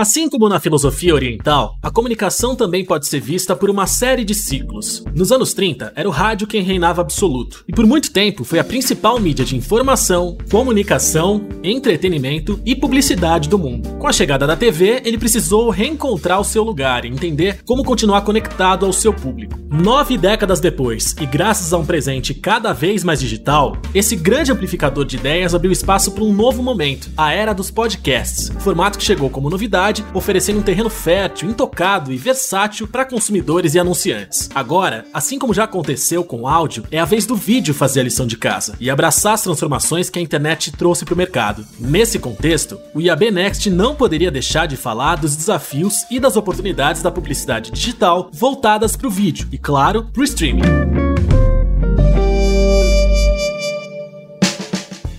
Assim como na filosofia oriental, a comunicação também pode ser vista por uma série de ciclos. Nos anos 30, era o rádio quem reinava absoluto, e por muito tempo foi a principal mídia de informação, comunicação, entretenimento e publicidade do mundo. Com a chegada da TV, ele precisou reencontrar o seu lugar e entender como continuar conectado ao seu público. Nove décadas depois, e graças a um presente cada vez mais digital, esse grande amplificador de ideias abriu espaço para um novo momento, a era dos podcasts, formato que chegou como novidade, oferecendo um terreno fértil, intocado e versátil para consumidores e anunciantes. Agora, assim como já aconteceu com o áudio, é a vez do vídeo fazer a lição de casa e abraçar as transformações que a internet trouxe para o mercado. Nesse contexto, o IAB Next não poderia deixar de falar dos desafios e das oportunidades da publicidade digital voltadas para o vídeo e, claro, para o streaming.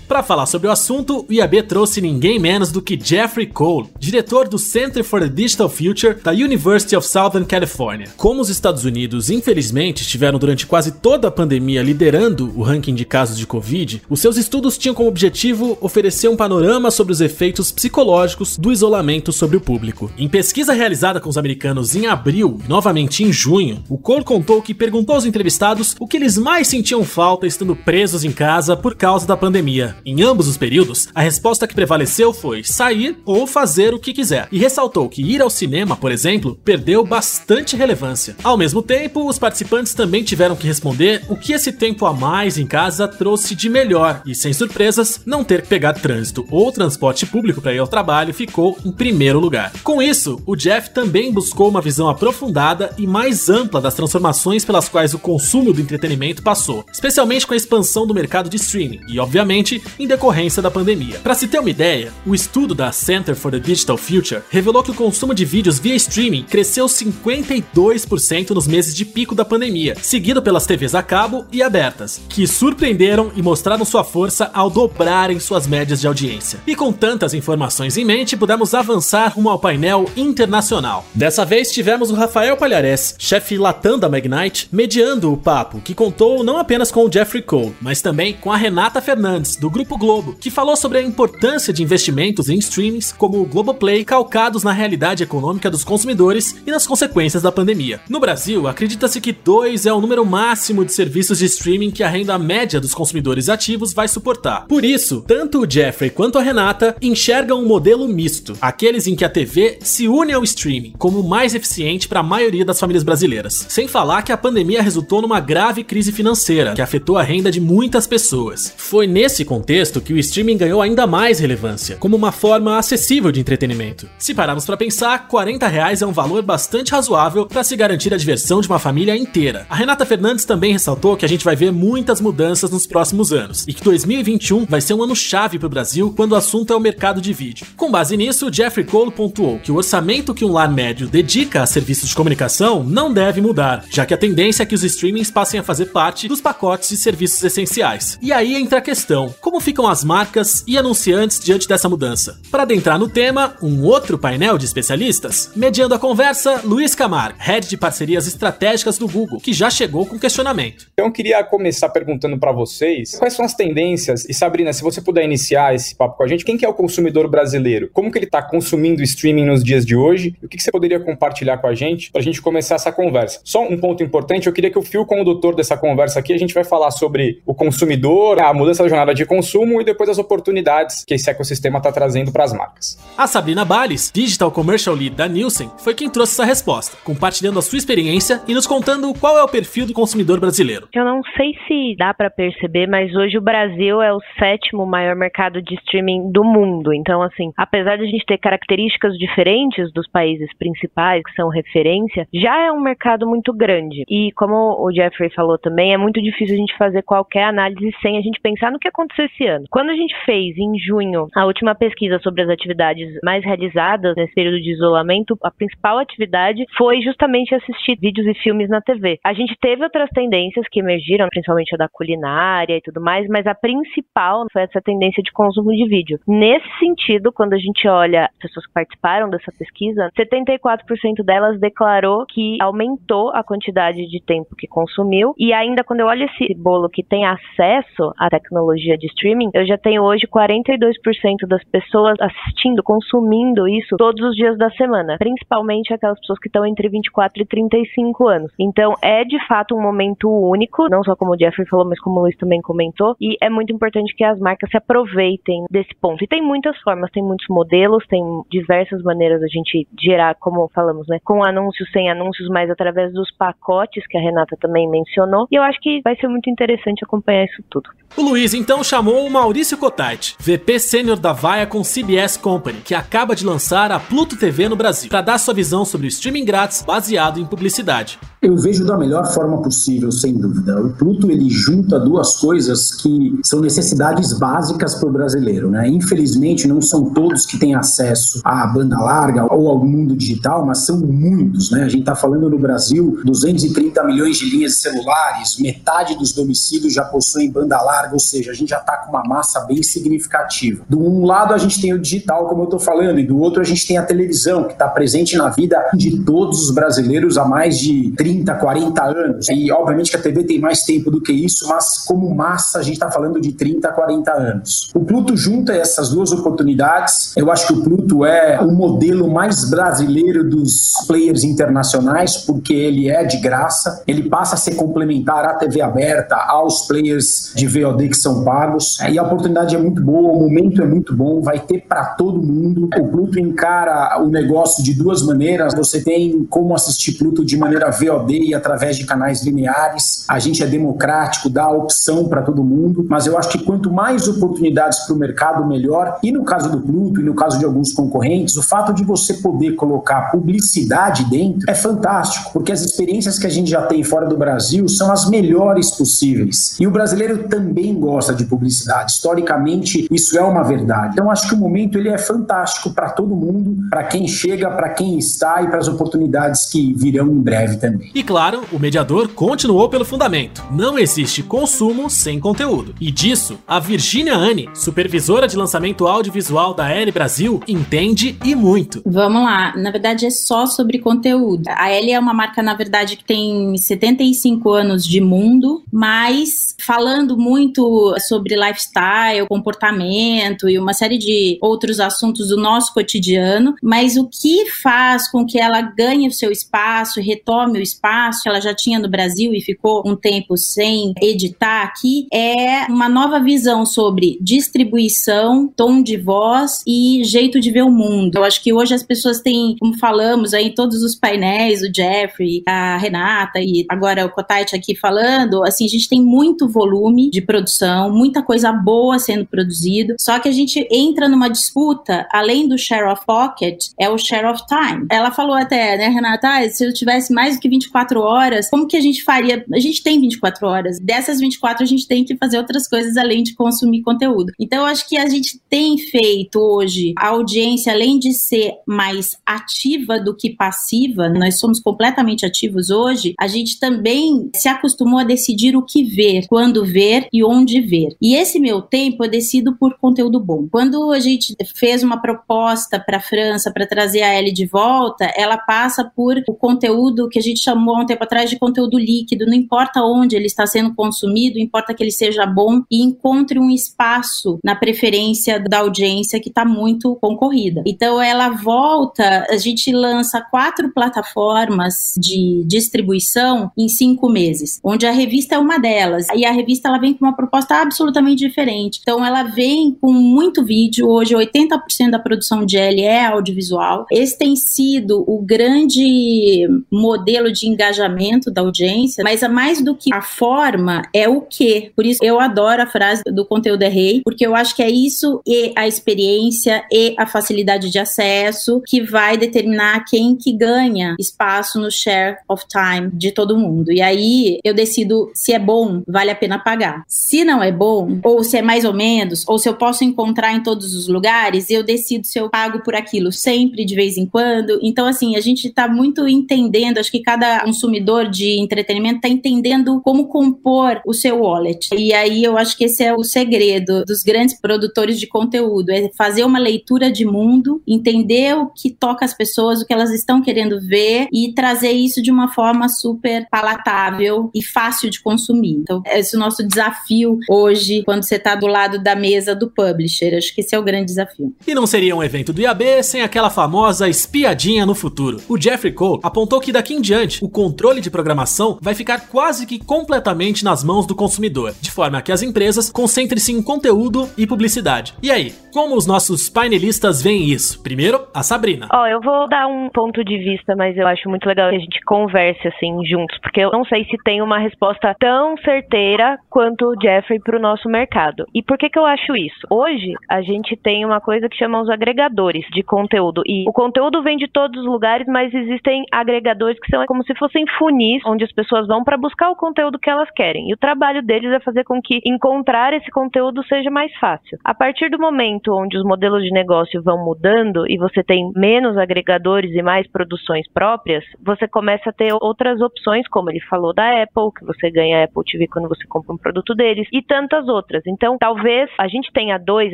Para falar sobre o assunto, o IAB trouxe ninguém menos do que Jeffrey Cole, diretor do Center for the Digital Future da University of Southern California. Como os Estados Unidos, infelizmente, estiveram durante quase toda a pandemia liderando o ranking de casos de Covid, os seus estudos tinham como objetivo oferecer um panorama sobre os efeitos psicológicos do isolamento sobre o público. Em pesquisa realizada com os americanos em abril e novamente em junho, o Cole contou que perguntou aos entrevistados o que eles mais sentiam falta estando presos em casa por causa da pandemia. Em ambos os períodos, a resposta que prevaleceu foi sair ou fazer o que quiser, e ressaltou que ir ao cinema, por exemplo, perdeu bastante relevância. Ao mesmo tempo, os participantes também tiveram que responder o que esse tempo a mais em casa trouxe de melhor, e sem surpresas, não ter que pegar trânsito ou transporte público para ir ao trabalho ficou em primeiro lugar. Com isso, o Jeff também buscou uma visão aprofundada e mais ampla das transformações pelas quais o consumo do entretenimento passou, especialmente com a expansão do mercado de streaming e, obviamente, em decorrência da pandemia. Para se ter uma ideia, o estudo da Center for the Digital Future revelou que o consumo de vídeos via streaming cresceu 52% nos meses de pico da pandemia, seguido pelas TVs a cabo e abertas, que surpreenderam e mostraram sua força ao dobrarem suas médias de audiência. E com tantas informações em mente, pudemos avançar rumo ao painel internacional. Dessa vez tivemos o Rafael Palhares, chefe Latam da Magnite, mediando o papo, que contou não apenas com o Jeffrey Cole, mas também com a Renata Fernandes, do Grupo Globo, que falou sobre a importância de investimentos em streamings como o Globoplay calcados na realidade econômica dos consumidores e nas consequências da pandemia. No Brasil, acredita-se que 2 é o número máximo de serviços de streaming que a renda média dos consumidores ativos vai suportar. Por isso, tanto o Jeffrey quanto a Renata enxergam um modelo misto, aqueles em que a TV se une ao streaming como mais eficiente para a maioria das famílias brasileiras. Sem falar que a pandemia resultou numa grave crise financeira que afetou a renda de muitas pessoas. Foi nesse contexto contexto que o streaming ganhou ainda mais relevância, como uma forma acessível de entretenimento. Se pararmos para pensar, 40 reais é um valor bastante razoável para se garantir a diversão de uma família inteira. A Renata Fernandes também ressaltou que a gente vai ver muitas mudanças nos próximos anos e que 2021 vai ser um ano chave para o Brasil quando o assunto é o mercado de vídeo. Com base nisso, Jeffrey Cole pontuou que o orçamento que um lar médio dedica a serviços de comunicação não deve mudar, já que a tendência é que os streamings passem a fazer parte dos pacotes de serviços essenciais. E aí entra a questão: como como ficam as marcas e anunciantes diante dessa mudança? Para adentrar no tema, um outro painel de especialistas. Mediando a conversa, Luiz Camargo, head de parcerias estratégicas do Google, que já chegou com questionamento. Então eu queria começar perguntando para vocês quais são as tendências e Sabrina, se você puder iniciar esse papo com a gente, quem que é o consumidor brasileiro? Como que ele está consumindo streaming nos dias de hoje? O que, que você poderia compartilhar com a gente para a gente começar essa conversa? Só um ponto importante, eu queria que o fio condutor dessa conversa aqui, a gente vai falar sobre o consumidor, a mudança da jornada de consumo consumo e depois as oportunidades que esse ecossistema está trazendo para as marcas. A Sabrina Bales, Digital Commercial Lead da Nielsen, foi quem trouxe essa resposta, compartilhando a sua experiência e nos contando qual é o perfil do consumidor brasileiro. Eu não sei se dá para perceber, mas hoje o Brasil é o sétimo maior mercado de streaming do mundo. Então, assim, apesar de a gente ter características diferentes dos países principais que são referência, já é um mercado muito grande. E como o Jeffrey falou também, é muito difícil a gente fazer qualquer análise sem a gente pensar no que aconteceu esse ano. Quando a gente fez em junho a última pesquisa sobre as atividades mais realizadas nesse período de isolamento, a principal atividade foi justamente assistir vídeos e filmes na TV. A gente teve outras tendências que emergiram, principalmente a da culinária e tudo mais, mas a principal foi essa tendência de consumo de vídeo. Nesse sentido, quando a gente olha as pessoas que participaram dessa pesquisa, 74% delas declarou que aumentou a quantidade de tempo que consumiu e ainda quando eu olho esse bolo que tem acesso à tecnologia de streaming streaming, eu já tenho hoje 42% das pessoas assistindo, consumindo isso todos os dias da semana, principalmente aquelas pessoas que estão entre 24 e 35 anos. Então, é de fato um momento único, não só como o Jeffrey falou, mas como o Luiz também comentou, e é muito importante que as marcas se aproveitem desse ponto. E tem muitas formas, tem muitos modelos, tem diversas maneiras a gente gerar, como falamos, né, com anúncios, sem anúncios, mas através dos pacotes que a Renata também mencionou. E eu acho que vai ser muito interessante acompanhar isso tudo. O Luiz então chamou o Maurício Cotati, VP sênior da Vaia com CBS Company, que acaba de lançar a Pluto TV no Brasil, para dar sua visão sobre o streaming grátis baseado em publicidade. Eu vejo da melhor forma possível, sem dúvida. O Pluto ele junta duas coisas que são necessidades básicas para o brasileiro, né? Infelizmente não são todos que têm acesso à banda larga ou ao mundo digital, mas são muitos, né? A gente está falando no Brasil 230 milhões de linhas celulares, metade dos domicílios já possuem banda larga, ou seja, a gente já está com uma massa bem significativa. Do um lado a gente tem o digital, como eu estou falando, e do outro a gente tem a televisão, que está presente na vida de todos os brasileiros há mais de 30 30, 40 anos. E obviamente que a TV tem mais tempo do que isso, mas como massa a gente está falando de 30, 40 anos. O Pluto junta essas duas oportunidades. Eu acho que o Pluto é o modelo mais brasileiro dos players internacionais, porque ele é de graça, ele passa a ser complementar à TV aberta, aos players de VOD que são pagos. E a oportunidade é muito boa, o momento é muito bom, vai ter para todo mundo. O Pluto encara o negócio de duas maneiras. Você tem como assistir Pluto de maneira VOD VOD através de canais lineares. A gente é democrático, dá opção para todo mundo, mas eu acho que quanto mais oportunidades para o mercado, melhor. E no caso do Pluto e no caso de alguns concorrentes, o fato de você poder colocar publicidade dentro é fantástico, porque as experiências que a gente já tem fora do Brasil são as melhores possíveis. E o brasileiro também gosta de publicidade. Historicamente, isso é uma verdade. Então, acho que o momento ele é fantástico para todo mundo, para quem chega, para quem está e para as oportunidades que virão em breve também. E claro, o mediador continuou pelo fundamento: não existe consumo sem conteúdo. E disso, a Virginia Anne, supervisora de lançamento audiovisual da L Brasil, entende e muito. Vamos lá, na verdade é só sobre conteúdo. A L é uma marca, na verdade, que tem 75 anos de mundo, mas falando muito sobre lifestyle, comportamento e uma série de outros assuntos do nosso cotidiano, mas o que faz com que ela ganhe o seu espaço, retome o espaço espaço ela já tinha no Brasil e ficou um tempo sem editar aqui, é uma nova visão sobre distribuição, tom de voz e jeito de ver o mundo. Eu acho que hoje as pessoas têm, como falamos aí todos os painéis, o Jeffrey, a Renata e agora o Kotite aqui falando, assim, a gente tem muito volume de produção, muita coisa boa sendo produzido, só que a gente entra numa disputa, além do share of pocket, é o share of time. Ela falou até, né, Renata, ah, se eu tivesse mais do que 20 24 horas, como que a gente faria? A gente tem 24 horas. Dessas 24, a gente tem que fazer outras coisas além de consumir conteúdo. Então, eu acho que a gente tem feito hoje a audiência, além de ser mais ativa do que passiva, nós somos completamente ativos hoje, a gente também se acostumou a decidir o que ver, quando ver e onde ver. E esse meu tempo eu decido por conteúdo bom. Quando a gente fez uma proposta para a França para trazer a Ellie de volta, ela passa por o conteúdo que a gente chamou chamou há um tempo atrás de conteúdo líquido, não importa onde ele está sendo consumido, importa que ele seja bom e encontre um espaço na preferência da audiência que está muito concorrida. Então ela volta, a gente lança quatro plataformas de distribuição em cinco meses, onde a revista é uma delas. E a revista ela vem com uma proposta absolutamente diferente. Então ela vem com muito vídeo, hoje 80% da produção de L é audiovisual. Esse tem sido o grande modelo de engajamento da audiência, mas a mais do que a forma é o que. Por isso eu adoro a frase do conteúdo é rei, porque eu acho que é isso e a experiência e a facilidade de acesso que vai determinar quem que ganha espaço no share of time de todo mundo. E aí eu decido se é bom, vale a pena pagar. Se não é bom, ou se é mais ou menos, ou se eu posso encontrar em todos os lugares, eu decido se eu pago por aquilo sempre, de vez em quando. Então, assim, a gente tá muito entendendo, acho que cada consumidor de entretenimento está entendendo como compor o seu wallet. E aí eu acho que esse é o segredo dos grandes produtores de conteúdo, é fazer uma leitura de mundo, entender o que toca as pessoas, o que elas estão querendo ver e trazer isso de uma forma super palatável e fácil de consumir. Então, esse é o nosso desafio hoje, quando você está do lado da mesa do publisher. Acho que esse é o grande desafio. E não seria um evento do IAB sem aquela famosa espiadinha no futuro. O Jeffrey Cole apontou que daqui em diante o controle de programação vai ficar quase que completamente nas mãos do consumidor, de forma que as empresas concentrem-se em conteúdo e publicidade. E aí, como os nossos painelistas veem isso? Primeiro, a Sabrina. Ó, oh, eu vou dar um ponto de vista, mas eu acho muito legal que a gente converse assim juntos, porque eu não sei se tem uma resposta tão certeira quanto o Jeffrey para o nosso mercado. E por que que eu acho isso? Hoje a gente tem uma coisa que chama os agregadores de conteúdo e o conteúdo vem de todos os lugares, mas existem agregadores que são como se fossem funis onde as pessoas vão para buscar o conteúdo que elas querem. E o trabalho deles é fazer com que encontrar esse conteúdo seja mais fácil. A partir do momento onde os modelos de negócio vão mudando e você tem menos agregadores e mais produções próprias, você começa a ter outras opções, como ele falou da Apple, que você ganha Apple TV quando você compra um produto deles, e tantas outras. Então, talvez a gente tenha dois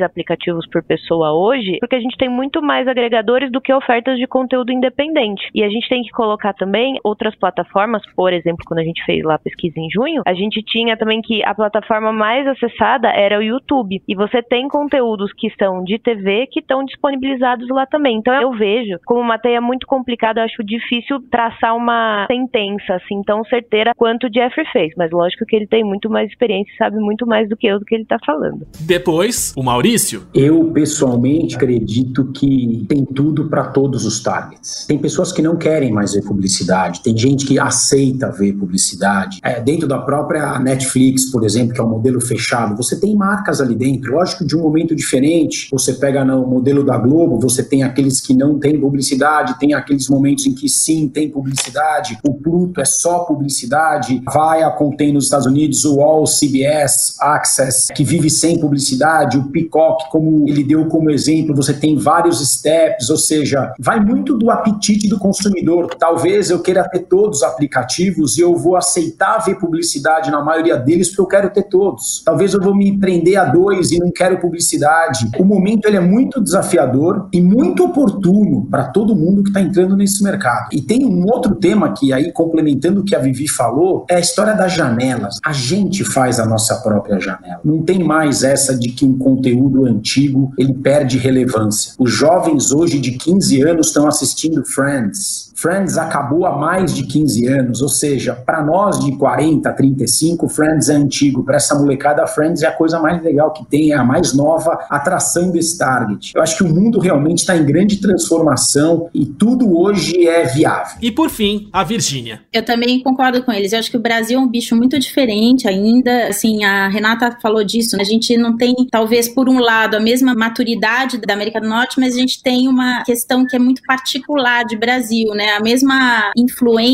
aplicativos por pessoa hoje, porque a gente tem muito mais agregadores do que ofertas de conteúdo independente. E a gente tem que colocar também outras plataformas, por exemplo, quando a gente fez lá a pesquisa em junho, a gente tinha também que a plataforma mais acessada era o YouTube. E você tem conteúdos que são de TV que estão disponibilizados lá também. Então eu vejo como uma teia muito complicada, eu acho difícil traçar uma sentença assim tão certeira quanto o Jeffrey fez. Mas lógico que ele tem muito mais experiência e sabe muito mais do que eu do que ele está falando. Depois, o Maurício. Eu pessoalmente acredito que tem tudo para todos os targets. Tem pessoas que não querem mais ver publicidade, tem gente que aceita ver publicidade. É, dentro da própria Netflix, por exemplo, que é um modelo fechado, você tem marcas ali dentro, lógico, de um momento diferente. Você pega no modelo da Globo, você tem aqueles que não têm publicidade, tem aqueles momentos em que sim, tem publicidade. O Pluto é só publicidade. Vai a contém nos Estados Unidos o All CBS Access, que vive sem publicidade. O Peacock, como ele deu como exemplo, você tem vários steps, ou seja, vai muito do apetite do consumidor. Talvez eu queira ter todos os aplicativos e eu vou aceitar ver publicidade na maioria deles porque eu quero ter todos. Talvez eu vou me prender a dois e não quero publicidade. O momento ele é muito desafiador e muito oportuno para todo mundo que está entrando nesse mercado. E tem um outro tema que aí complementando o que a Vivi falou, é a história das janelas. A gente faz a nossa própria janela. Não tem mais essa de que um conteúdo antigo ele perde relevância. Os jovens hoje de 15 anos estão assistindo Friends. Friends acabou há mais de 15 anos, ou seja, para nós de 40, 35, Friends é antigo. Para essa molecada, Friends é a coisa mais legal que tem, é a mais nova atração desse target. Eu acho que o mundo realmente está em grande transformação e tudo hoje é viável. E por fim, a Virgínia. Eu também concordo com eles. Eu acho que o Brasil é um bicho muito diferente ainda. Assim, a Renata falou disso. Né? A gente não tem, talvez, por um lado, a mesma maturidade da América do Norte, mas a gente tem uma questão que é muito particular de Brasil, né? A mesma influência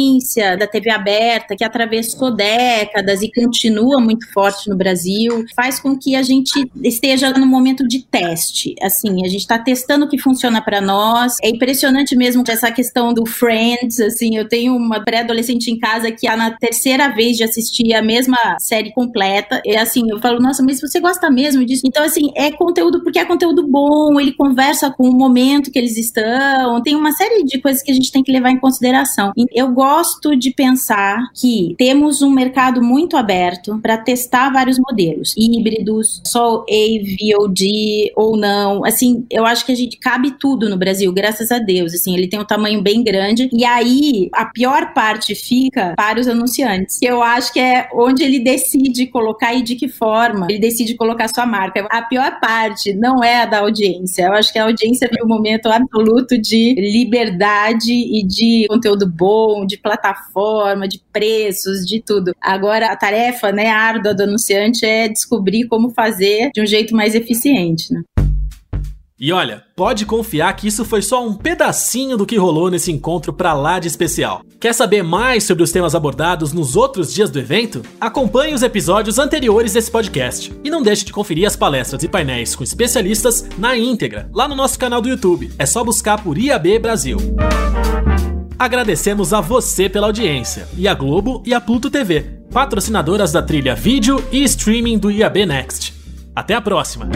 da TV aberta que atravessou décadas e continua muito forte no Brasil, faz com que a gente esteja no momento de teste. Assim, a gente está testando o que funciona para nós. É impressionante mesmo essa questão do Friends. Assim, eu tenho uma pré-adolescente em casa que é na terceira vez de assistir a mesma série completa. E assim, eu falo, nossa, mas você gosta mesmo disso? Então, assim, é conteúdo porque é conteúdo bom, ele conversa com o momento que eles estão. Tem uma série de coisas que a gente tem que levar em consideração. Eu gosto de pensar que temos um mercado muito aberto para testar vários modelos, híbridos, só AVOD ou não. Assim, eu acho que a gente cabe tudo no Brasil, graças a Deus. Assim, ele tem um tamanho bem grande e aí a pior parte fica para os anunciantes. Eu acho que é onde ele decide colocar e de que forma ele decide colocar sua marca. A pior parte não é a da audiência. Eu acho que a audiência vive um momento absoluto de liberdade e de conteúdo bom, de plataforma, de preços, de tudo. Agora a tarefa, né, árdua do anunciante é descobrir como fazer de um jeito mais eficiente, né? E olha, pode confiar que isso foi só um pedacinho do que rolou nesse encontro pra lá de especial. Quer saber mais sobre os temas abordados nos outros dias do evento? Acompanhe os episódios anteriores desse podcast. E não deixe de conferir as palestras e painéis com especialistas na íntegra, lá no nosso canal do YouTube. É só buscar por IAB Brasil. Agradecemos a você pela audiência, e a Globo e a Pluto TV, patrocinadoras da trilha vídeo e streaming do IAB Next. Até a próxima!